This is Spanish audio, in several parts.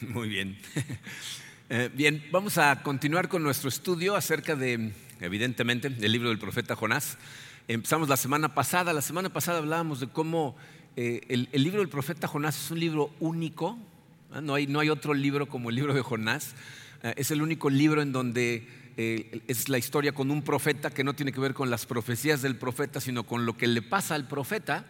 Muy bien. Eh, bien, vamos a continuar con nuestro estudio acerca de, evidentemente, el libro del profeta Jonás. Empezamos la semana pasada. La semana pasada hablábamos de cómo eh, el, libro del profeta Jonás es un libro único. No, hay, no hay otro libro como el libro de Jonás. Eh, es el único libro en donde es la historia con un profeta que no tiene que ver con las profecías del profeta, sino con lo que le pasa al profeta.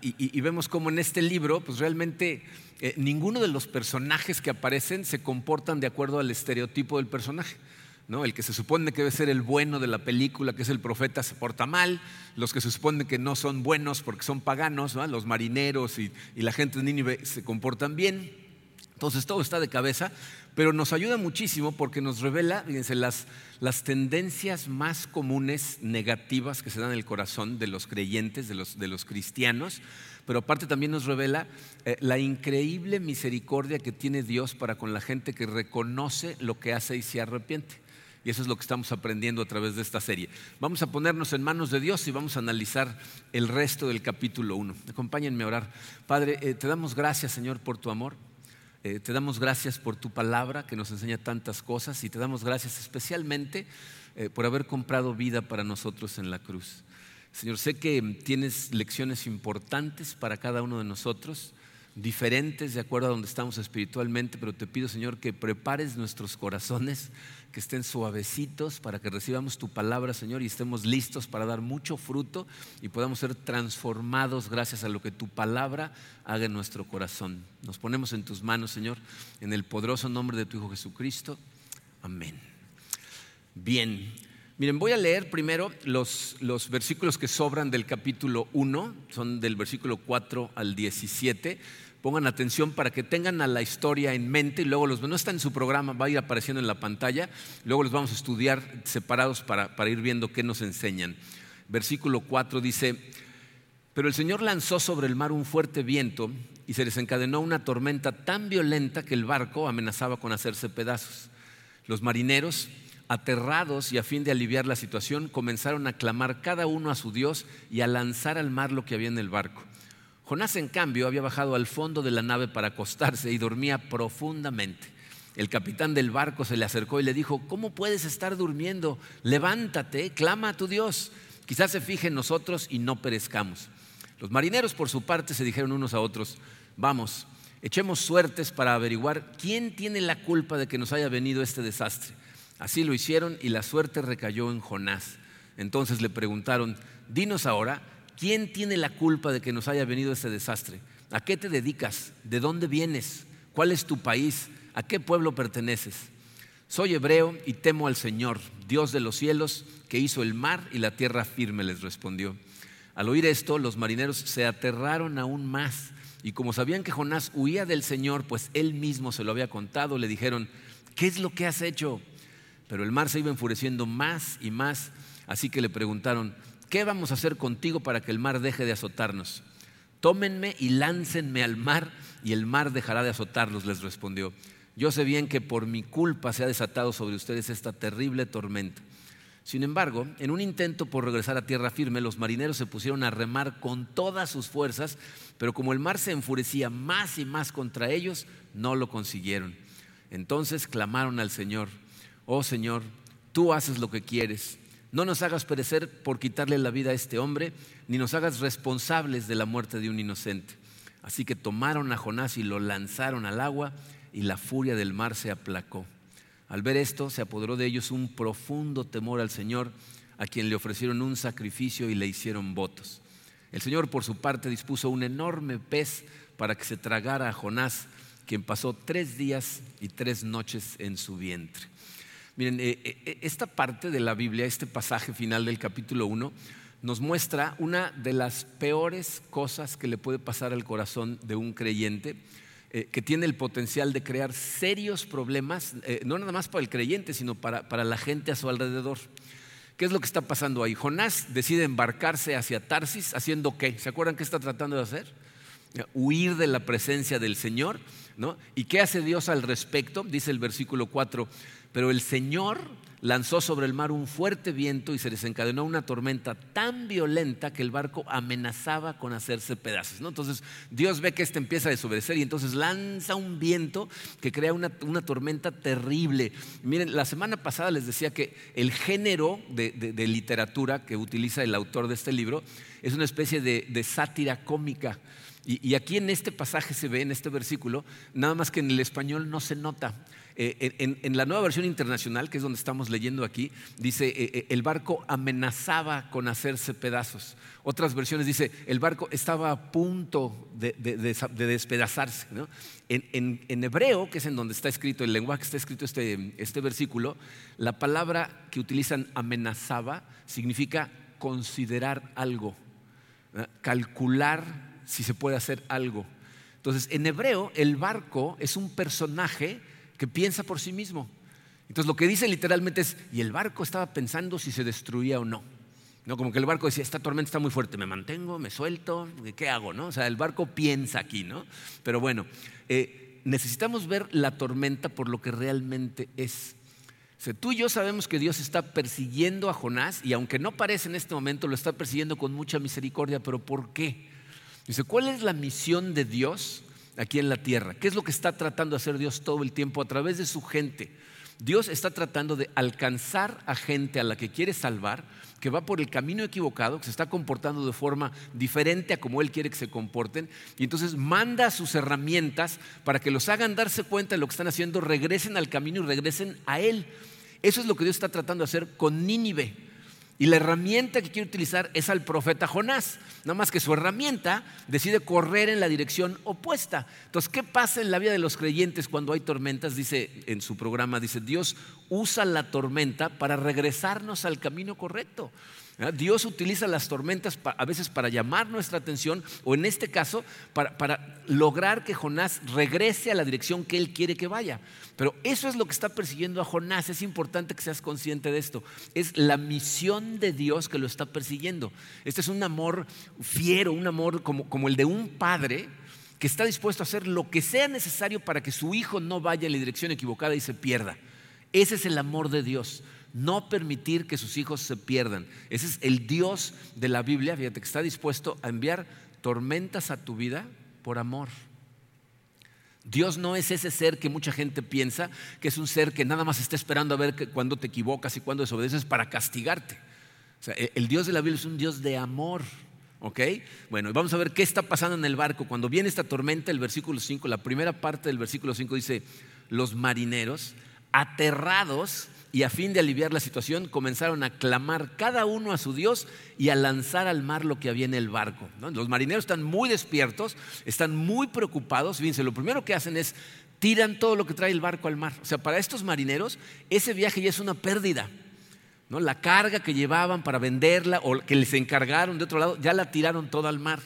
Y, vemos cómo en este libro, pues realmente eh, ninguno de los personajes que aparecen se comportan de acuerdo al estereotipo del personaje. ¿no? El que se supone que debe ser el bueno de la película, que es el profeta, se porta mal. Los que se supone que no son buenos porque son paganos, los marineros y la gente de Nínive se comportan bien. Entonces todo está de cabeza, pero nos ayuda muchísimo porque nos revela, fíjense, las, las tendencias más comunes negativas que se dan en el corazón de los creyentes, de los, de los cristianos, pero aparte también nos revela eh, la increíble misericordia que tiene Dios para con la gente que reconoce lo que hace y se arrepiente. Y eso es lo que estamos aprendiendo a través de esta serie. Vamos a ponernos en manos de Dios y vamos a analizar el resto del capítulo 1. Acompáñenme a orar. Padre, eh, te damos gracias, Señor, por tu amor. Eh, te damos gracias por tu palabra que nos enseña tantas cosas y te damos gracias especialmente eh, por haber comprado vida para nosotros en la cruz. Señor, sé que tienes lecciones importantes para cada uno de nosotros diferentes de acuerdo a donde estamos espiritualmente, pero te pido, Señor, que prepares nuestros corazones, que estén suavecitos para que recibamos tu palabra, Señor, y estemos listos para dar mucho fruto y podamos ser transformados gracias a lo que tu palabra haga en nuestro corazón. Nos ponemos en tus manos, Señor, en el poderoso nombre de tu Hijo Jesucristo. Amén. Bien, Miren, voy a leer primero los, los, versículos que sobran del capítulo 1, son del versículo 4 al 17 pongan atención para que tengan a la historia en mente y luego los no está en su programa, va a ir apareciendo en la pantalla, luego los vamos a estudiar separados para, para ir viendo qué nos enseñan. Versículo 4 dice, pero el Señor lanzó sobre el mar un fuerte viento y se desencadenó una tormenta tan violenta que el barco amenazaba con hacerse pedazos. Los marineros, aterrados y a fin de aliviar la situación, comenzaron a clamar cada uno a su Dios y a lanzar al mar lo que había en el barco. Jonás, en cambio, había bajado al fondo de la nave para acostarse y dormía profundamente. El capitán del barco se le acercó y le dijo, ¿cómo puedes estar durmiendo? Levántate, clama a tu Dios. Quizás se fije en nosotros y no perezcamos. Los marineros, por su parte, se dijeron unos a otros, vamos, echemos suertes para averiguar quién tiene la culpa de que nos haya venido este desastre. Así lo hicieron y la suerte recayó en Jonás. Entonces le preguntaron, dinos ahora, ¿Quién tiene la culpa de que nos haya venido este desastre? ¿A qué te dedicas? ¿De dónde vienes? ¿Cuál es tu país? ¿A qué pueblo perteneces? Soy hebreo y temo al Señor, Dios de los cielos, que hizo el mar y la tierra firme, les respondió. Al oír esto, los marineros se aterraron aún más y como sabían que Jonás huía del Señor, pues él mismo se lo había contado, le dijeron, ¿qué es lo que has hecho? Pero el mar se iba enfureciendo más y más, así que le preguntaron, ¿qué vamos a hacer contigo para que el mar deje de azotarnos? Tómenme y láncenme al mar y el mar dejará de azotarlos, les respondió. Yo sé bien que por mi culpa se ha desatado sobre ustedes esta terrible tormenta. Sin embargo, en un intento por regresar a tierra firme, los marineros se pusieron a remar con todas sus fuerzas, pero como el mar se enfurecía más y más contra ellos, no lo consiguieron. Entonces clamaron al Señor, oh Señor, tú haces lo que quieres no nos hagas perecer por quitarle la vida a este hombre, ni nos hagas responsables de la muerte de un inocente. Así que tomaron a Jonás y lo lanzaron al agua y la furia del mar se aplacó. Al ver esto, se apoderó de ellos un profundo temor al Señor, a quien le ofrecieron un sacrificio y le hicieron votos. El Señor, por su parte, dispuso un enorme pez para que se tragara a Jonás, quien pasó tres días y tres noches en su vientre. Miren, eh, eh, esta parte de la Biblia, este pasaje final del capítulo 1, nos muestra una de las peores cosas que le puede pasar al corazón de un creyente, eh, que tiene el potencial de crear serios problemas, no nada más para el creyente, sino para, para la gente a su alrededor. ¿Qué es lo que está pasando ahí? Jonás decide embarcarse hacia Tarsis, haciendo qué? ¿Se acuerdan qué está tratando de hacer? Huir de la presencia del Señor ¿no? ¿Y qué hace Dios al respecto? Dice el versículo 4, pero el Señor lanzó sobre el mar un fuerte viento y se desencadenó una tormenta tan violenta que el barco amenazaba con hacerse pedazos. ¿no? Entonces Dios ve que este empieza a desobedecer y entonces lanza un viento que crea una, tormenta terrible. Miren, la semana pasada les decía que el género de, literatura que utiliza el autor de este libro es una especie de, sátira cómica. y aquí en este pasaje se ve, en este versículo, nada más que en el español no se nota. Eh, en, la nueva versión internacional, que es donde estamos leyendo aquí, dice, eh, eh, el barco amenazaba con hacerse pedazos. Otras versiones dice, el barco estaba a punto de, despedazarse. En, hebreo, que es en donde está escrito, el lenguaje que está escrito este, este versículo, la palabra que utilizan amenazaba significa considerar algo, calcular si se puede hacer algo. Entonces, en hebreo, el barco es un personaje que piensa por sí mismo. Entonces lo que dice literalmente es, y el barco estaba pensando si se destruía o no. No, como que el barco decía, esta tormenta está muy fuerte, me mantengo, me suelto, ¿qué hago? No? O sea, el barco piensa aquí, ¿no? Pero bueno, eh, necesitamos ver la tormenta por lo que realmente es. Tú y yo sabemos que Dios está persiguiendo a Jonás y aunque no parece en este momento, lo está persiguiendo con mucha misericordia, pero ¿por qué? Dice, ¿cuál es la misión de Dios aquí en la tierra. ¿Qué es lo que está tratando de hacer Dios todo el tiempo a través de su gente? Dios está tratando de alcanzar a gente a la que quiere salvar, que va por el camino equivocado, que se está comportando de forma diferente a como Él quiere que se comporten, y entonces manda sus herramientas para que los hagan darse cuenta de lo que están haciendo, regresen al camino y regresen a Él. Eso es lo que Dios está tratando de hacer con Nínive. Y la herramienta que quiere utilizar es al profeta Jonás. Nada más que su herramienta decide correr en la dirección opuesta. Entonces, ¿qué pasa en la vida de los creyentes cuando hay tormentas? Dice en su programa, dice, Dios usa la tormenta para regresarnos al camino correcto. Dios utiliza las tormentas a veces para llamar nuestra atención o en este caso para, lograr que Jonás regrese a la dirección que él quiere que vaya. Pero eso es lo que está persiguiendo a Jonás. Es importante que seas consciente de esto. Es la misión de Dios que lo está persiguiendo. Este es un amor fiero, un amor como, el de un padre que está dispuesto a hacer lo que sea necesario para que su hijo no vaya en la dirección equivocada y se pierda. Ese es el amor de Dios no permitir que sus hijos se pierdan. Ese es el Dios de la Biblia, fíjate que está dispuesto a enviar tormentas a tu vida por amor. Dios no es ese ser que mucha gente piensa que es un ser que nada más está esperando a ver cuándo te equivocas y cuándo desobedeces para castigarte. E, el Dios de la Biblia es un Dios de amor. ¿Ok? Bueno, vamos a ver qué está pasando en el barco. Cuando viene esta tormenta, el versículo 5, la primera parte del versículo 5 dice, los marineros, aterrados, y a fin de aliviar la situación comenzaron a clamar cada uno a su Dios y a lanzar al mar lo que había en el barco. Los marineros están muy despiertos, están muy preocupados. Fíjense, lo primero que hacen es tiran todo lo que trae el barco al mar. O sea, para estos marineros ese viaje ya es una pérdida. La carga que llevaban para venderla o que les encargaron de otro lado, ya la tiraron toda al mar.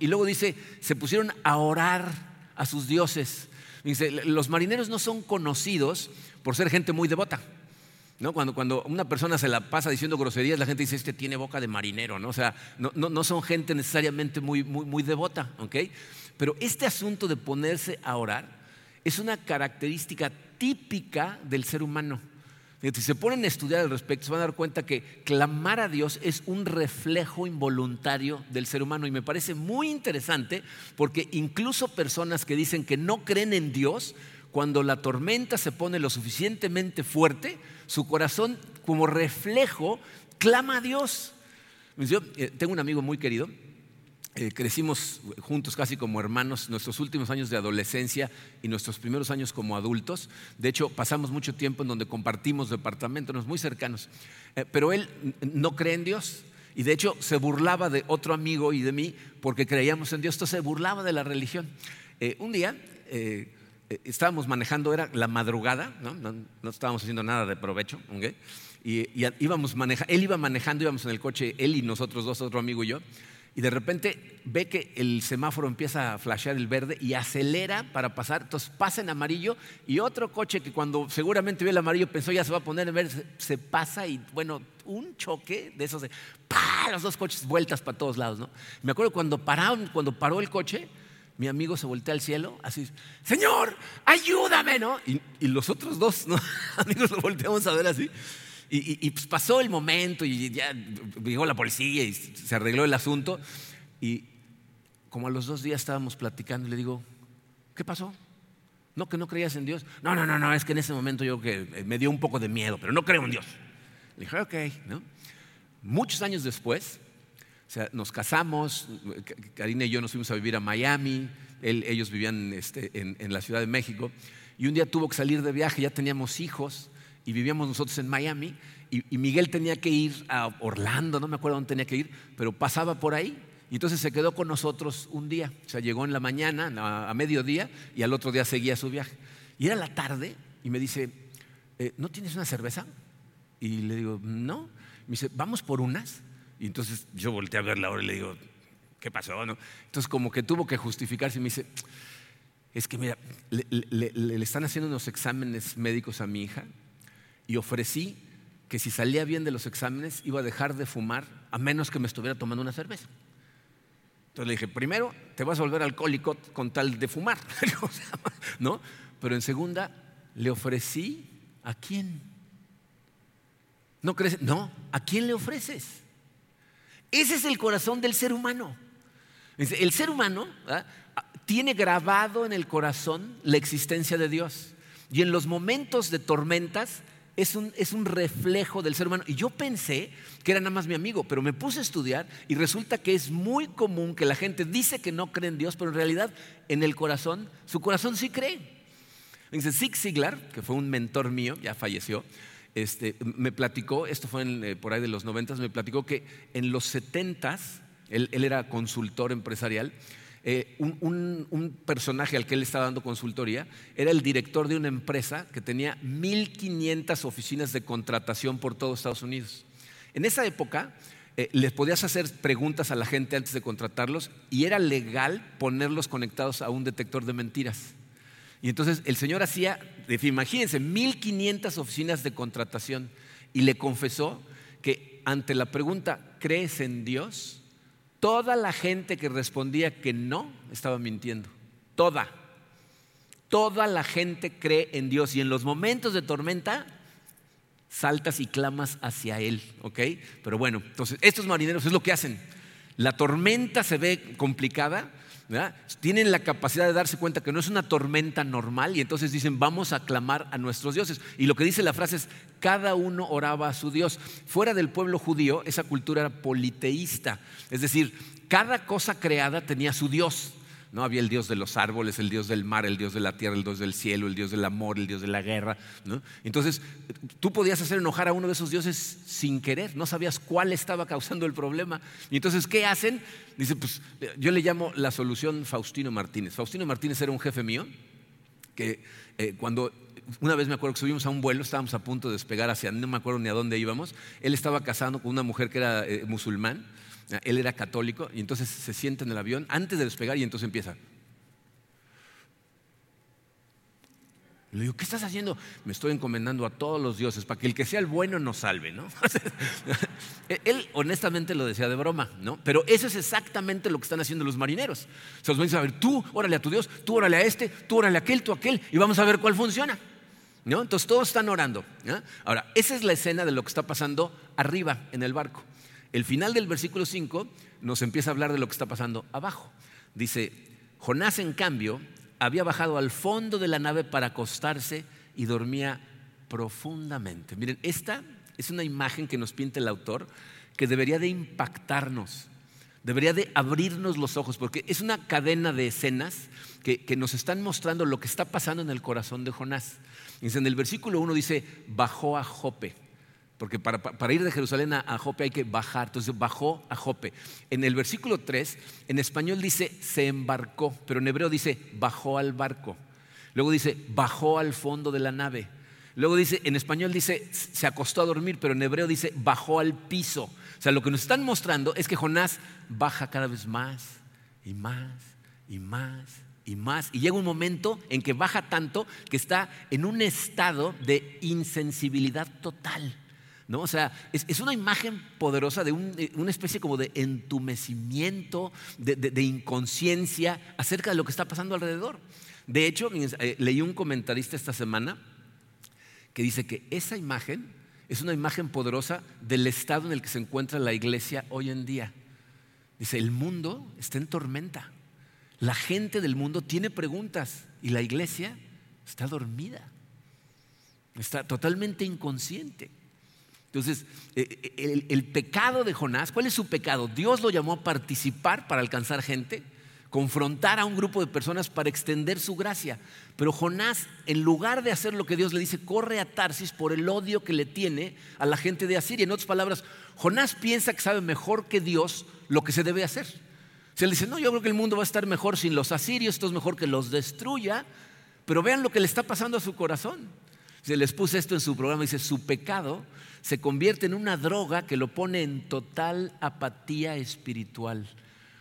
Y luego dice, se pusieron a orar a sus dioses. Dice, los marineros no son conocidos por ser gente muy devota. ¿No? Cuando, cuando, una persona se la pasa diciendo groserías, la gente dice, este tiene boca de marinero, ¿no? O sea, no, no, son gente necesariamente muy, muy, muy devota, ¿ok? Pero este asunto de ponerse a orar es una característica típica del ser humano. Si se ponen a estudiar al respecto, se van a dar cuenta que clamar a Dios es un reflejo involuntario del ser humano. Y me parece muy interesante porque incluso personas que dicen que no creen en Dios, cuando la tormenta se pone lo suficientemente fuerte, su corazón como reflejo clama a Dios. Yo eh, tengo un amigo muy querido, eh, crecimos juntos casi como hermanos nuestros últimos años de adolescencia y nuestros primeros años como adultos. De hecho, pasamos mucho tiempo en donde compartimos departamentos muy cercanos. Eh, pero él no cree en Dios. Y de hecho se burlaba de otro amigo y de mí porque creíamos en Dios. Entonces se burlaba de la religión. un día eh, estábamos manejando, era la madrugada, no, no, estábamos haciendo nada de provecho, y, íbamos él iba manejando, íbamos en el coche, él y nosotros dos, otro amigo y yo, y de repente ve que el semáforo empieza a flashear el verde y acelera para pasar, entonces pasa en amarillo y otro coche que cuando seguramente vio el amarillo pensó ya se va a poner en verde, se, pasa y bueno, un choque de esos de ¡pah! los dos coches vueltas para todos lados, ¿no? Me acuerdo cuando pararon, cuando paró el coche, mi amigo se voltea al cielo, así, Señor, ayúdame, ¿no? Y, los otros dos amigos lo volteamos a ver así. Y, pues pasó el momento y ya llegó la policía y se arregló el asunto. Y como a los dos días estábamos platicando y le digo, ¿qué pasó? No, que no creías en Dios. No, no, no, no, es que en ese momento yo que me dio un poco de miedo, pero no creo en Dios. Le dije, ok, ¿no? Muchos años después, o sea, nos casamos, Karina y yo nos fuimos a vivir a Miami, ellos vivían este, en, la Ciudad de México, y un día tuvo que salir de viaje, ya teníamos hijos, y vivíamos nosotros en Miami, y, Miguel tenía que ir a Orlando, no me acuerdo dónde tenía que ir, pero pasaba por ahí, y entonces se quedó con nosotros un día, o sea, llegó en la mañana, a, mediodía, y al otro día seguía su viaje. Y era la tarde, y me dice, eh, ¿no tienes una cerveza? Y le digo, no. Me dice, vamos por unas. Y entonces yo volteé a ver la hora y le digo, ¿qué pasó? Entonces como que tuvo que justificarse y me dice, es que mira, le, están haciendo unos exámenes médicos a mi hija y ofrecí que si salía bien de los exámenes iba a dejar de fumar a menos que me estuviera tomando una cerveza. Entonces le dije, primero, te vas a volver alcohólico con tal de fumar, ¿no? Pero en segunda, le ofrecí a quién. ¿No crees? No, ¿a quién le ofreces? Ese es el corazón del ser humano. El ser humano tiene grabado en el corazón la existencia de Dios. Y en los momentos de tormentas es un, es un, reflejo del ser humano. Y yo pensé que era nada más mi amigo, pero me puse a estudiar y resulta que es muy común que la gente dice que no cree en Dios, pero en realidad en el corazón, su corazón sí cree. Dice Zig Ziglar, que fue un mentor mío, ya falleció, este, me platicó, esto fue eh, por ahí de los noventas, me platicó que en los setentas, él, él era consultor empresarial, eh, un, personaje al que él estaba dando consultoría era el director de una empresa que tenía 1.500 oficinas de contratación por todo Estados Unidos. En esa época eh, les podías hacer preguntas a la gente antes de contratarlos y era legal ponerlos conectados a un detector de mentiras. Y entonces el Señor hacía, imagínense, 1500 oficinas de contratación y le confesó que ante la pregunta, ¿crees en Dios? Toda la gente que respondía que no estaba mintiendo. Toda. Toda la gente cree en Dios y en los momentos de tormenta saltas y clamas hacia Él, ¿ok? Pero bueno, entonces estos marineros es lo que hacen. La tormenta se ve complicada, tienen la capacidad de darse cuenta que no es una tormenta normal y entonces dicen, vamos a clamar a nuestros dioses. Y lo que dice la frase es, cada uno oraba a su Dios. Fuera del pueblo judío, esa cultura era politeísta, es decir, cada cosa creada tenía su Dios. ¿No? Había el Dios de los árboles, el Dios del mar, el Dios de la tierra, el Dios del cielo, el Dios del amor, el Dios de la guerra. Entonces, tú podías hacer enojar a uno de esos dioses sin querer, no sabías cuál estaba causando el problema. Y entonces, ¿qué hacen? Dice, pues yo le llamo la solución Faustino Martínez. Faustino Martínez era un jefe mío que eh, cuando una vez me acuerdo que subimos a un vuelo, estábamos a punto de despegar hacia, no me acuerdo ni a dónde íbamos, él estaba casado con una mujer que era eh, musulmán él era católico y entonces se sienta en el avión antes de despegar y entonces empieza. Le digo, ¿qué estás haciendo? Me estoy encomendando a todos los dioses para que el que sea el bueno nos salve, ¿no? Él honestamente lo decía de broma, ¿no? Pero eso es exactamente lo que están haciendo los marineros. Se los van a ver, tú órale a tu Dios, tú órale a este, tú órale a aquel, tú a aquel, y vamos a ver cuál funciona. ¿no? Entonces todos están orando. Ahora, esa es la escena de lo que está pasando arriba en el barco. El final del versículo 5 nos empieza a hablar de lo que está pasando abajo. Dice, Jonás en cambio había bajado al fondo de la nave para acostarse y dormía profundamente. Miren, esta es una imagen que nos pinta el autor que debería de impactarnos, debería de abrirnos los ojos, porque es una cadena de escenas que, nos están mostrando lo que está pasando en el corazón de Jonás. En el versículo 1 dice, bajó a Jope. Porque para, ir de Jerusalén a, Jope hay que bajar. Entonces bajó a Jope. En el versículo 3, en español dice se embarcó, pero en hebreo dice bajó al barco. Luego dice bajó al fondo de la nave. Luego dice, en español dice se acostó a dormir, pero en hebreo dice bajó al piso. O sea, lo que nos están mostrando es que Jonás baja cada vez más y más y más y más. Y llega un momento en que baja tanto que está en un estado de insensibilidad total ¿no? O sea, es, una imagen poderosa de, una especie como de entumecimiento, de, inconsciencia acerca de lo que está pasando alrededor. De hecho, eh, leí un comentarista esta semana que dice que esa imagen es una imagen poderosa del estado en el que se encuentra la iglesia hoy en día. Dice, el mundo está en tormenta. La gente del mundo tiene preguntas y la iglesia está dormida. Está totalmente inconsciente. Entonces, eh, eh, el, pecado de Jonás, ¿cuál es su pecado? Dios lo llamó a participar para alcanzar gente, confrontar a un grupo de personas para extender su gracia. Pero Jonás, en lugar de hacer lo que Dios le dice, corre a Tarsis por el odio que le tiene a la gente de Asiria. En otras palabras, Jonás piensa que sabe mejor que Dios lo que se debe hacer. Se le dice, no, yo creo que el mundo va a estar mejor sin los asirios, esto es mejor que los destruya. Pero vean lo que le está pasando a su corazón. Se les puse esto en su programa, dice, su pecado se convierte en una droga que lo pone en total apatía espiritual.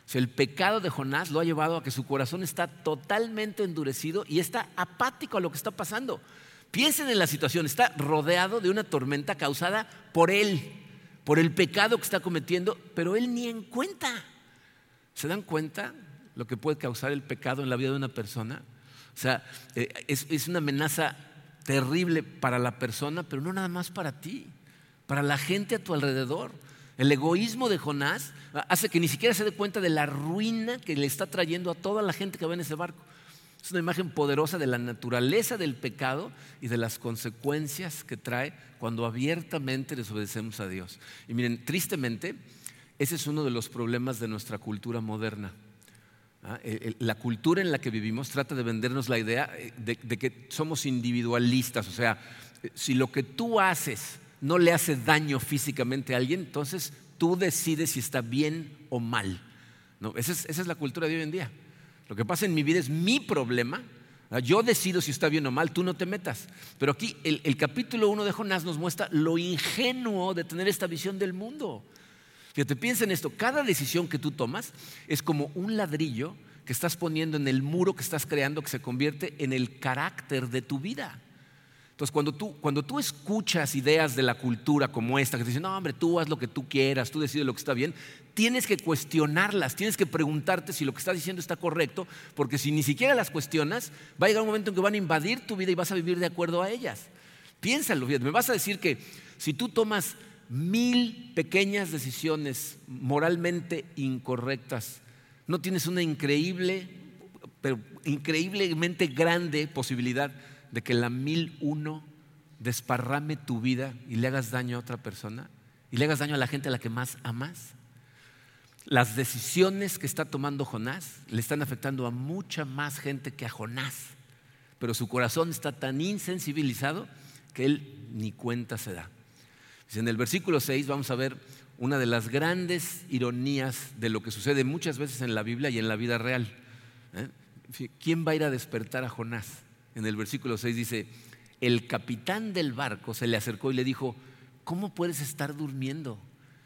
O sea, el pecado de Jonás lo ha llevado a que su corazón está totalmente endurecido y está apático a lo que está pasando. Piensen en la situación, está rodeado de una tormenta causada por él, por el pecado que está cometiendo, pero él ni en cuenta. ¿Se dan cuenta lo que puede causar el pecado en la vida de una persona? O sea, eh, es, es una amenaza terrible para la persona, pero no nada más para ti para la gente a tu alrededor. El egoísmo de Jonás hace que ni siquiera se dé cuenta de la ruina que le está trayendo a toda la gente que va en ese barco. Es una imagen poderosa de la naturaleza del pecado y de las consecuencias que trae cuando abiertamente desobedecemos a Dios. Y miren, tristemente, ese es uno de los problemas de nuestra cultura moderna. ¿ah? La cultura en la que vivimos trata de vendernos la idea eh, de, de que somos individualistas, o sea, eh, si lo que tú haces no le hace daño físicamente a alguien, entonces tú decides si está bien o mal. No, esa, es, la cultura de hoy en día. Lo que pasa en mi vida es mi problema. Yo decido si está bien o mal, tú no te metas. Pero aquí el, el capítulo 1 de Jonás nos muestra lo ingenuo de tener esta visión del mundo. Fíjate, piensa en esto, cada decisión que tú tomas es como un ladrillo que estás poniendo en el muro que estás creando que se convierte en el carácter de tu vida. Entonces, cuando tú, cuando tú escuchas ideas de la cultura como esta, que te dicen, no, hombre, tú haz lo que tú quieras, tú decides lo que está bien, tienes que cuestionarlas, tienes que preguntarte si lo que estás diciendo está correcto, porque si ni siquiera las cuestionas, va a llegar un momento en que van a invadir tu vida y vas a vivir de acuerdo a ellas. Piénsalo, me vas a decir que si tú tomas mil pequeñas decisiones moralmente incorrectas, no tienes una increíble, pero increíblemente grande posibilidad de que la mil uno desparrame tu vida y le hagas daño a otra persona y le hagas daño a la gente a la que más amas? Las decisiones que está tomando Jonás le están afectando a mucha más gente que a Jonás, pero su corazón está tan insensibilizado que él ni cuenta se da. En el versículo 6 vamos a ver una de las grandes ironías de lo que sucede muchas veces en la Biblia y en la vida real. ¿eh? ¿Quién va a ir a despertar a Jonás? En el versículo 6 dice, el capitán del barco se le acercó y le dijo, ¿cómo puedes estar durmiendo?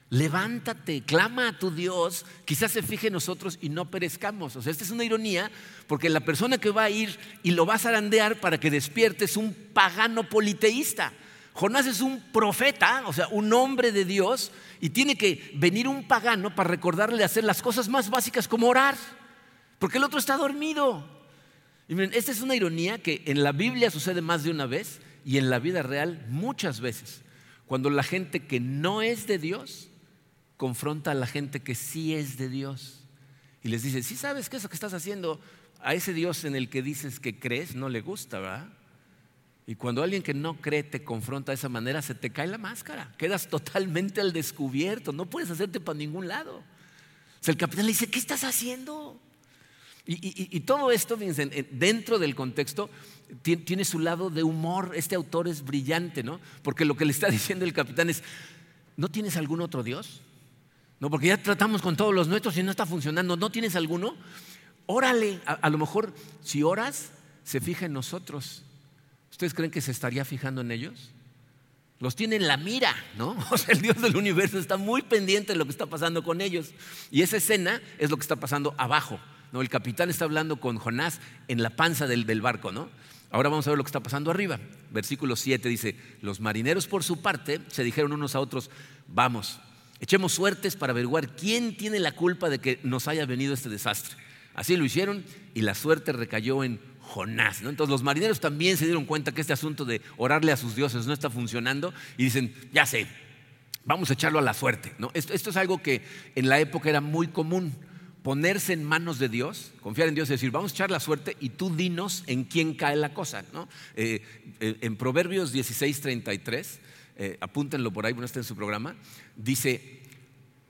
Levántate, clama a tu Dios, quizás se fije en nosotros y no perezcamos. O sea, esta es una ironía, porque la persona que va a ir y lo va a zarandear para que despierte es un pagano politeísta. Jonás es un profeta, o sea, un hombre de Dios, y tiene que venir un pagano para recordarle hacer las cosas más básicas como orar, porque el otro está dormido. Y miren, esta es una ironía que en la Biblia sucede más de una vez y en la vida real muchas veces. Cuando la gente que no es de Dios confronta a la gente que sí es de Dios y les dice, sí sabes que eso que estás haciendo a ese Dios en el que dices que crees no le gusta, ¿verdad? Y cuando alguien que no cree te confronta de esa manera, se te cae la máscara, quedas totalmente al descubierto, no puedes hacerte para ningún lado. O sea, el capitán le dice, ¿qué estás haciendo? Y, todo esto, dentro del contexto, tiene, su lado de humor. Este autor es brillante, ¿no? Porque lo que le está diciendo el capitán es, ¿no tienes algún otro Dios? No, porque ya tratamos con todos los nuestros y no está funcionando. ¿No tienes alguno? Órale. A, a lo mejor, si oras, se fija en nosotros. ¿Ustedes creen que se estaría fijando en ellos? Los tiene en la mira, ¿no? O sea, el Dios del universo está muy pendiente de lo que está pasando con ellos. Y esa escena es lo que está pasando abajo. ¿No? El capitán está hablando con Jonás en la panza del, barco, ¿no? Ahora vamos a ver lo que está pasando arriba. Versículo 7 dice, los marineros por su parte se dijeron unos a otros, vamos, echemos suertes para averiguar quién tiene la culpa de que nos haya venido este desastre. Así lo hicieron y la suerte recayó en Jonás. Entonces los marineros también se dieron cuenta que este asunto de orarle a sus dioses no está funcionando y dicen, ya sé, vamos a echarlo a la suerte. ¿no? Esto es algo que en la época era muy común ponerse en manos de Dios, confiar en Dios y decir, vamos a echar la suerte y tú dinos en quién cae la cosa. ¿no? Eh, eh, en Proverbios 16, 33, eh, apúntenlo por ahí, bueno, está en su programa, dice,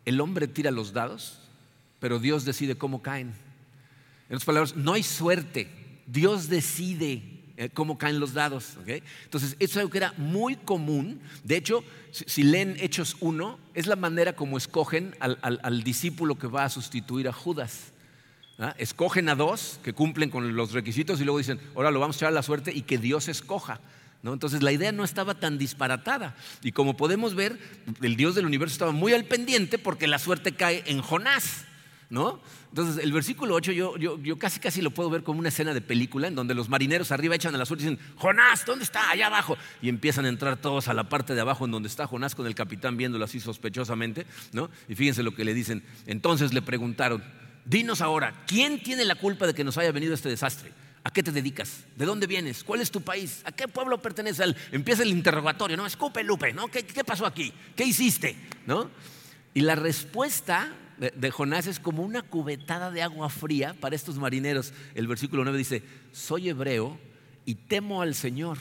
el hombre tira los dados, pero Dios decide cómo caen. En otras palabras, no hay suerte, Dios decide cómo caen los dados. Entonces, eso es algo que era muy común. De hecho, si, leen Hechos 1, es la manera como escogen al, discípulo que va a sustituir a Judas. ¿ah? Escogen a dos que cumplen con los requisitos y luego dicen, ahora lo vamos a echar a la suerte y que Dios escoja. ¿No? Entonces la idea no estaba tan disparatada. Y como podemos ver, el Dios del universo estaba muy al pendiente porque la suerte cae en Jonás. ¿no? Entonces, el versículo 8 yo, yo, casi casi lo puedo ver como una escena de película en donde los marineros arriba echan a la suerte y dicen, Jonás, ¿dónde está? Allá abajo. Y empiezan a entrar todos a la parte de abajo en donde está Jonás con el capitán viéndolo así sospechosamente, ¿no? Y fíjense lo que le dicen. Entonces le preguntaron, dinos ahora, ¿quién tiene la culpa de que nos haya venido este desastre? ¿A qué te dedicas? ¿De dónde vienes? ¿Cuál es tu país? ¿A qué pueblo perteneces? Empieza el interrogatorio, ¿no? Escupe, Lupe, ¿no? ¿Qué, ¿Qué pasó aquí? ¿Qué hiciste? ¿No? Y la respuesta de, Jonás es como una cubetada de agua fría para estos marineros. El versículo 9 dice, soy hebreo y temo al Señor.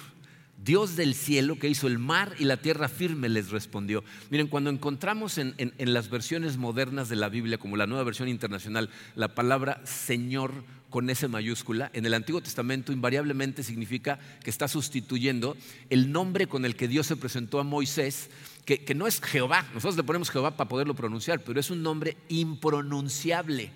Dios del cielo que hizo el mar y la tierra firme les respondió. Miren, cuando encontramos en, en, las versiones modernas de la Biblia, como la nueva versión internacional, la palabra Señor con S mayúscula, en el Antiguo Testamento invariablemente significa que está sustituyendo el nombre con el que Dios se presentó a Moisés que, no es Jehová, nosotros le ponemos Jehová para poderlo pronunciar, pero es un nombre impronunciable.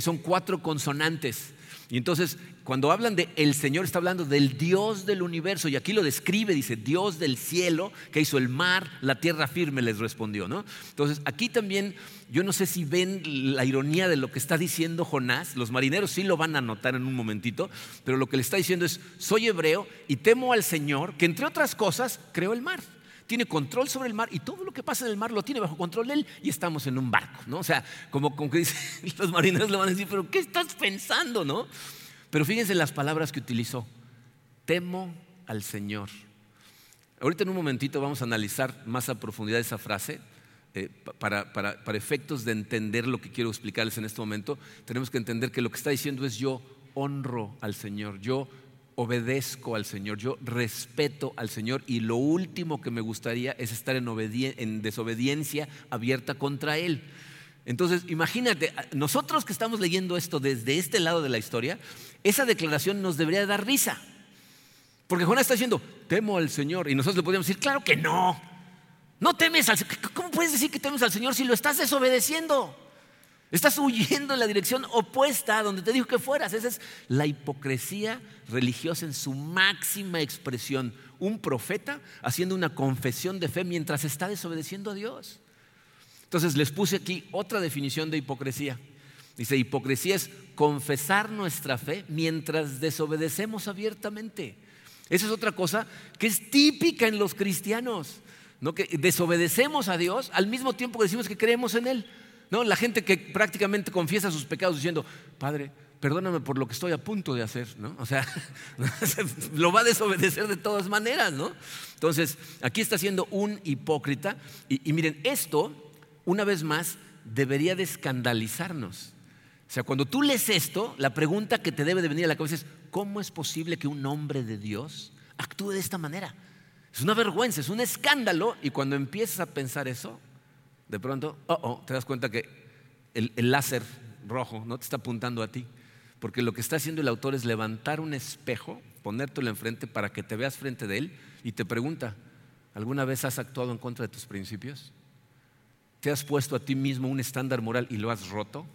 Son cuatro consonantes. Y entonces, cuando hablan de el Señor, está hablando del Dios del universo. Y aquí lo describe, dice, Dios del cielo, que hizo el mar, la tierra firme, les respondió. ¿no? Entonces, aquí también, yo no sé si ven la ironía de lo que está diciendo Jonás. Los marineros sí lo van a notar en un momentito, pero lo que le está diciendo es, soy hebreo y temo al Señor, que entre otras cosas creó el mar tiene control sobre el mar y todo lo que pasa en el mar lo tiene bajo control él y estamos en un barco, ¿no? O sea, como, como que dicen, los marineros le van a decir, pero ¿qué estás pensando, no? Pero fíjense las palabras que utilizó. Temo al Señor. Ahorita en un momentito vamos a analizar más a profundidad esa frase. Eh, para, para, para efectos de entender lo que quiero explicarles en este momento, tenemos que entender que lo que está diciendo es yo honro al Señor, yo obedezco al Señor, yo respeto al Señor y lo último que me gustaría es estar en, desobediencia abierta contra Él. Entonces, imagínate, nosotros que estamos leyendo esto desde este lado de la historia, esa declaración nos debería dar risa. Porque Jonás está diciendo, temo al Señor. Y nosotros le podríamos decir, claro que no. No temes al Señor. ¿Cómo puedes decir que temes al Señor si lo estás desobedeciendo? Estás huyendo en la dirección opuesta a donde te dijo que fueras. Esa es la hipocresía religiosa en su máxima expresión. Un profeta haciendo una confesión de fe mientras está desobedeciendo a Dios. Entonces les puse aquí otra definición de hipocresía. Dice, hipocresía es confesar nuestra fe mientras desobedecemos abiertamente. Esa es otra cosa que es típica en los cristianos, ¿no? que desobedecemos a Dios al mismo tiempo que decimos que creemos en Él. ¿No? La gente que prácticamente confiesa sus pecados diciendo, Padre, perdóname por lo que estoy a punto de hacer, ¿no? O sea, lo va a desobedecer de todas maneras, ¿no? Entonces, aquí está siendo un hipócrita. Y, miren, esto, una vez más, debería de escandalizarnos. O sea, cuando tú lees esto, la pregunta que te debe de venir a la cabeza es, ¿cómo es posible que un hombre de Dios actúe de esta manera? Es una vergüenza, es un escándalo. Y cuando empiezas a pensar eso, de pronto, oh, oh, te das cuenta que el, láser rojo no te está apuntando a ti, porque lo que está haciendo el autor es levantar un espejo, ponértelo enfrente para que te veas frente de él y te pregunta, ¿alguna vez has actuado en contra de tus principios? ¿Te has puesto a ti mismo un estándar moral y lo has roto?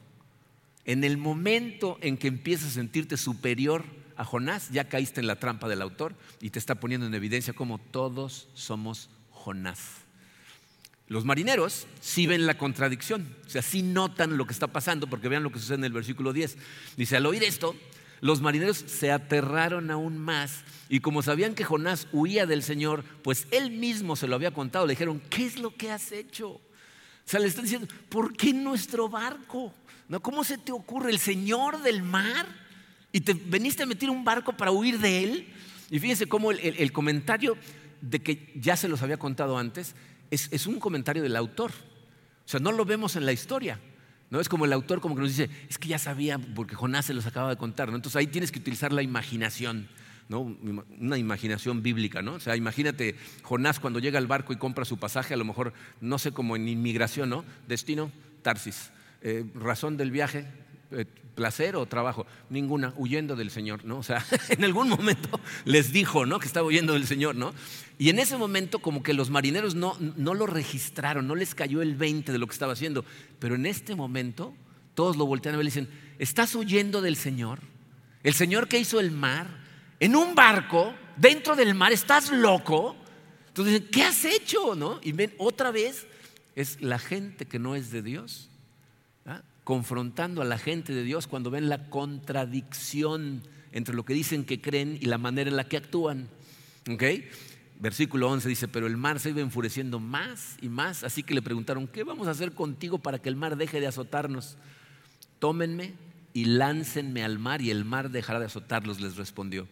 En el momento en que empiezas a sentirte superior a Jonás, ya caíste en la trampa del autor y te está poniendo en evidencia como todos somos Jonás. Los marineros sí ven la contradicción, o sea, sí notan lo que está pasando, porque vean lo que sucede en el versículo 10. Dice, al oír esto, Los marineros se aterraron aún más y como sabían que Jonás huía del Señor, pues él mismo se lo había contado, le dijeron, ¿qué es lo que has hecho? O sea, le están diciendo, ¿por qué nuestro barco? ¿No? ¿Cómo se te ocurre el Señor del mar? Y te veniste a meter un barco para huir de él. Y fíjense cómo el, comentario de que ya se los había contado antes es, es un comentario del autor. O sea, no lo vemos en la historia. ¿No? Es como el autor como que nos dice, es que ya sabía porque Jonás se los acaba de contar. ¿no? Entonces ahí tienes que utilizar la imaginación, ¿no? una imaginación bíblica. ¿no? O sea, imagínate Jonás cuando llega al barco y compra su pasaje, a lo mejor, no sé, como en inmigración, ¿no? Destino, Tarsis. Eh, razón del viaje, eh, placer o trabajo? Ninguna, huyendo del Señor, ¿no? O sea, en algún momento les dijo, ¿no? Que estaba huyendo del Señor, ¿no? Y en ese momento como que los marineros no, no lo registraron, no les cayó el 20 de lo que estaba haciendo. Pero en este momento todos lo voltean a ver y dicen, ¿estás huyendo del Señor? El Señor que hizo el mar, en un barco, dentro del mar, ¿estás loco? Entonces ¿qué has hecho? ¿No? Y ven, otra vez es la gente que no es de Dios confrontando a la gente de Dios cuando ven la contradicción entre lo que dicen que creen y la manera en la que actúan. Versículo 11 dice, pero el mar se iba enfureciendo más y más, así que le preguntaron, ¿qué vamos a hacer contigo para que el mar deje de azotarnos? Tómenme y láncenme al mar y el mar dejará de azotarlos, les respondió.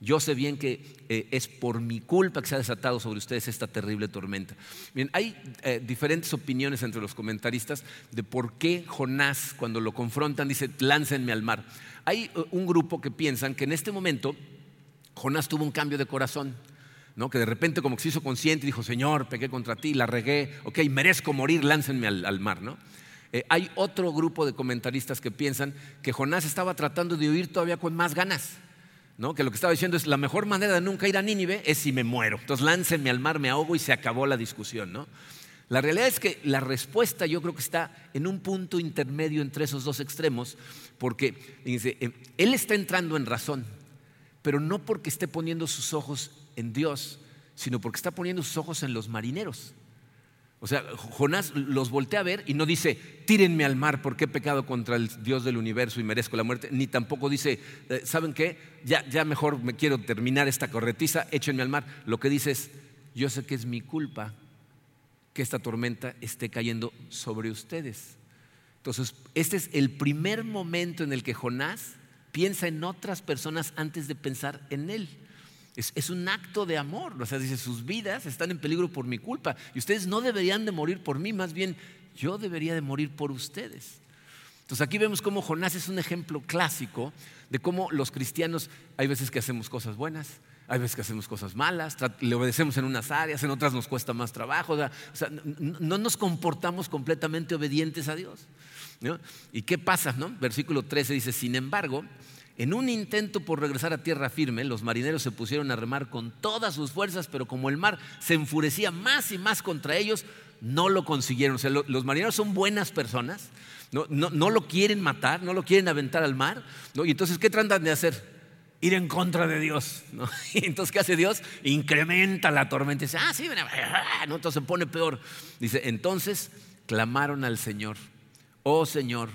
Yo sé bien que eh, es por mi culpa que se ha desatado sobre ustedes esta terrible tormenta. Bien, hay eh, diferentes opiniones entre los comentaristas de por qué Jonás, cuando lo confrontan, dice, láncenme al mar. Hay eh, un grupo que piensan que en este momento Jonás tuvo un cambio de corazón. ¿no? que de repente como que se hizo consciente y dijo, Señor, pequé contra ti, la regué, ok, merezco morir, láncenme al, mar. ¿no? hay otro grupo de comentaristas que piensan que Jonás estaba tratando de huir todavía con más ganas que lo que estaba diciendo es la mejor manera de nunca ir a Nínive es si me muero. Entonces láncenme al mar, me ahogo y se acabó la discusión. ¿no? La realidad es que la respuesta yo creo que está en un punto intermedio entre esos dos extremos, porque eh, él está entrando en razón, pero no porque esté poniendo sus ojos en Dios, sino porque está poniendo sus ojos en los marineros. O sea, Jonás los voltea a ver y no dice, tírenme al mar porque he pecado contra el Dios del universo y merezco la muerte, ni tampoco dice, eh, ¿saben qué? Ya, ya mejor me quiero terminar esta corretiza, échenme al mar. Lo que dice es, yo sé que es mi culpa que esta tormenta esté cayendo sobre ustedes. Entonces, este es el primer momento en el que Jonás piensa en otras personas antes de pensar en él. Es, un acto de amor. O sea, dice, sus vidas están en peligro por mi culpa. Y ustedes no deberían de morir por mí, más bien yo debería de morir por ustedes. Entonces aquí vemos cómo Jonás es un ejemplo clásico de cómo los cristianos hay veces que hacemos cosas buenas, hay veces que hacemos cosas malas, le obedecemos en unas áreas, en otras nos cuesta más trabajo. O sea, no, nos comportamos completamente obedientes a Dios. ¿Y qué pasa? No? Versículo 13 dice, sin embargo, en un intento por regresar a tierra firme, los marineros se pusieron a remar con todas sus fuerzas, pero como el mar se enfurecía más y más contra ellos, no lo consiguieron. O sea, los marineros son buenas personas, no, lo quieren matar, no lo quieren aventar al mar. Y entonces, ¿qué tratan de hacer? Ir en contra de Dios. Y entonces, ¿qué hace Dios? Incrementa la tormenta. Y dice, ah, sí, entonces se pone peor. Dice, entonces clamaron al Señor, oh Señor,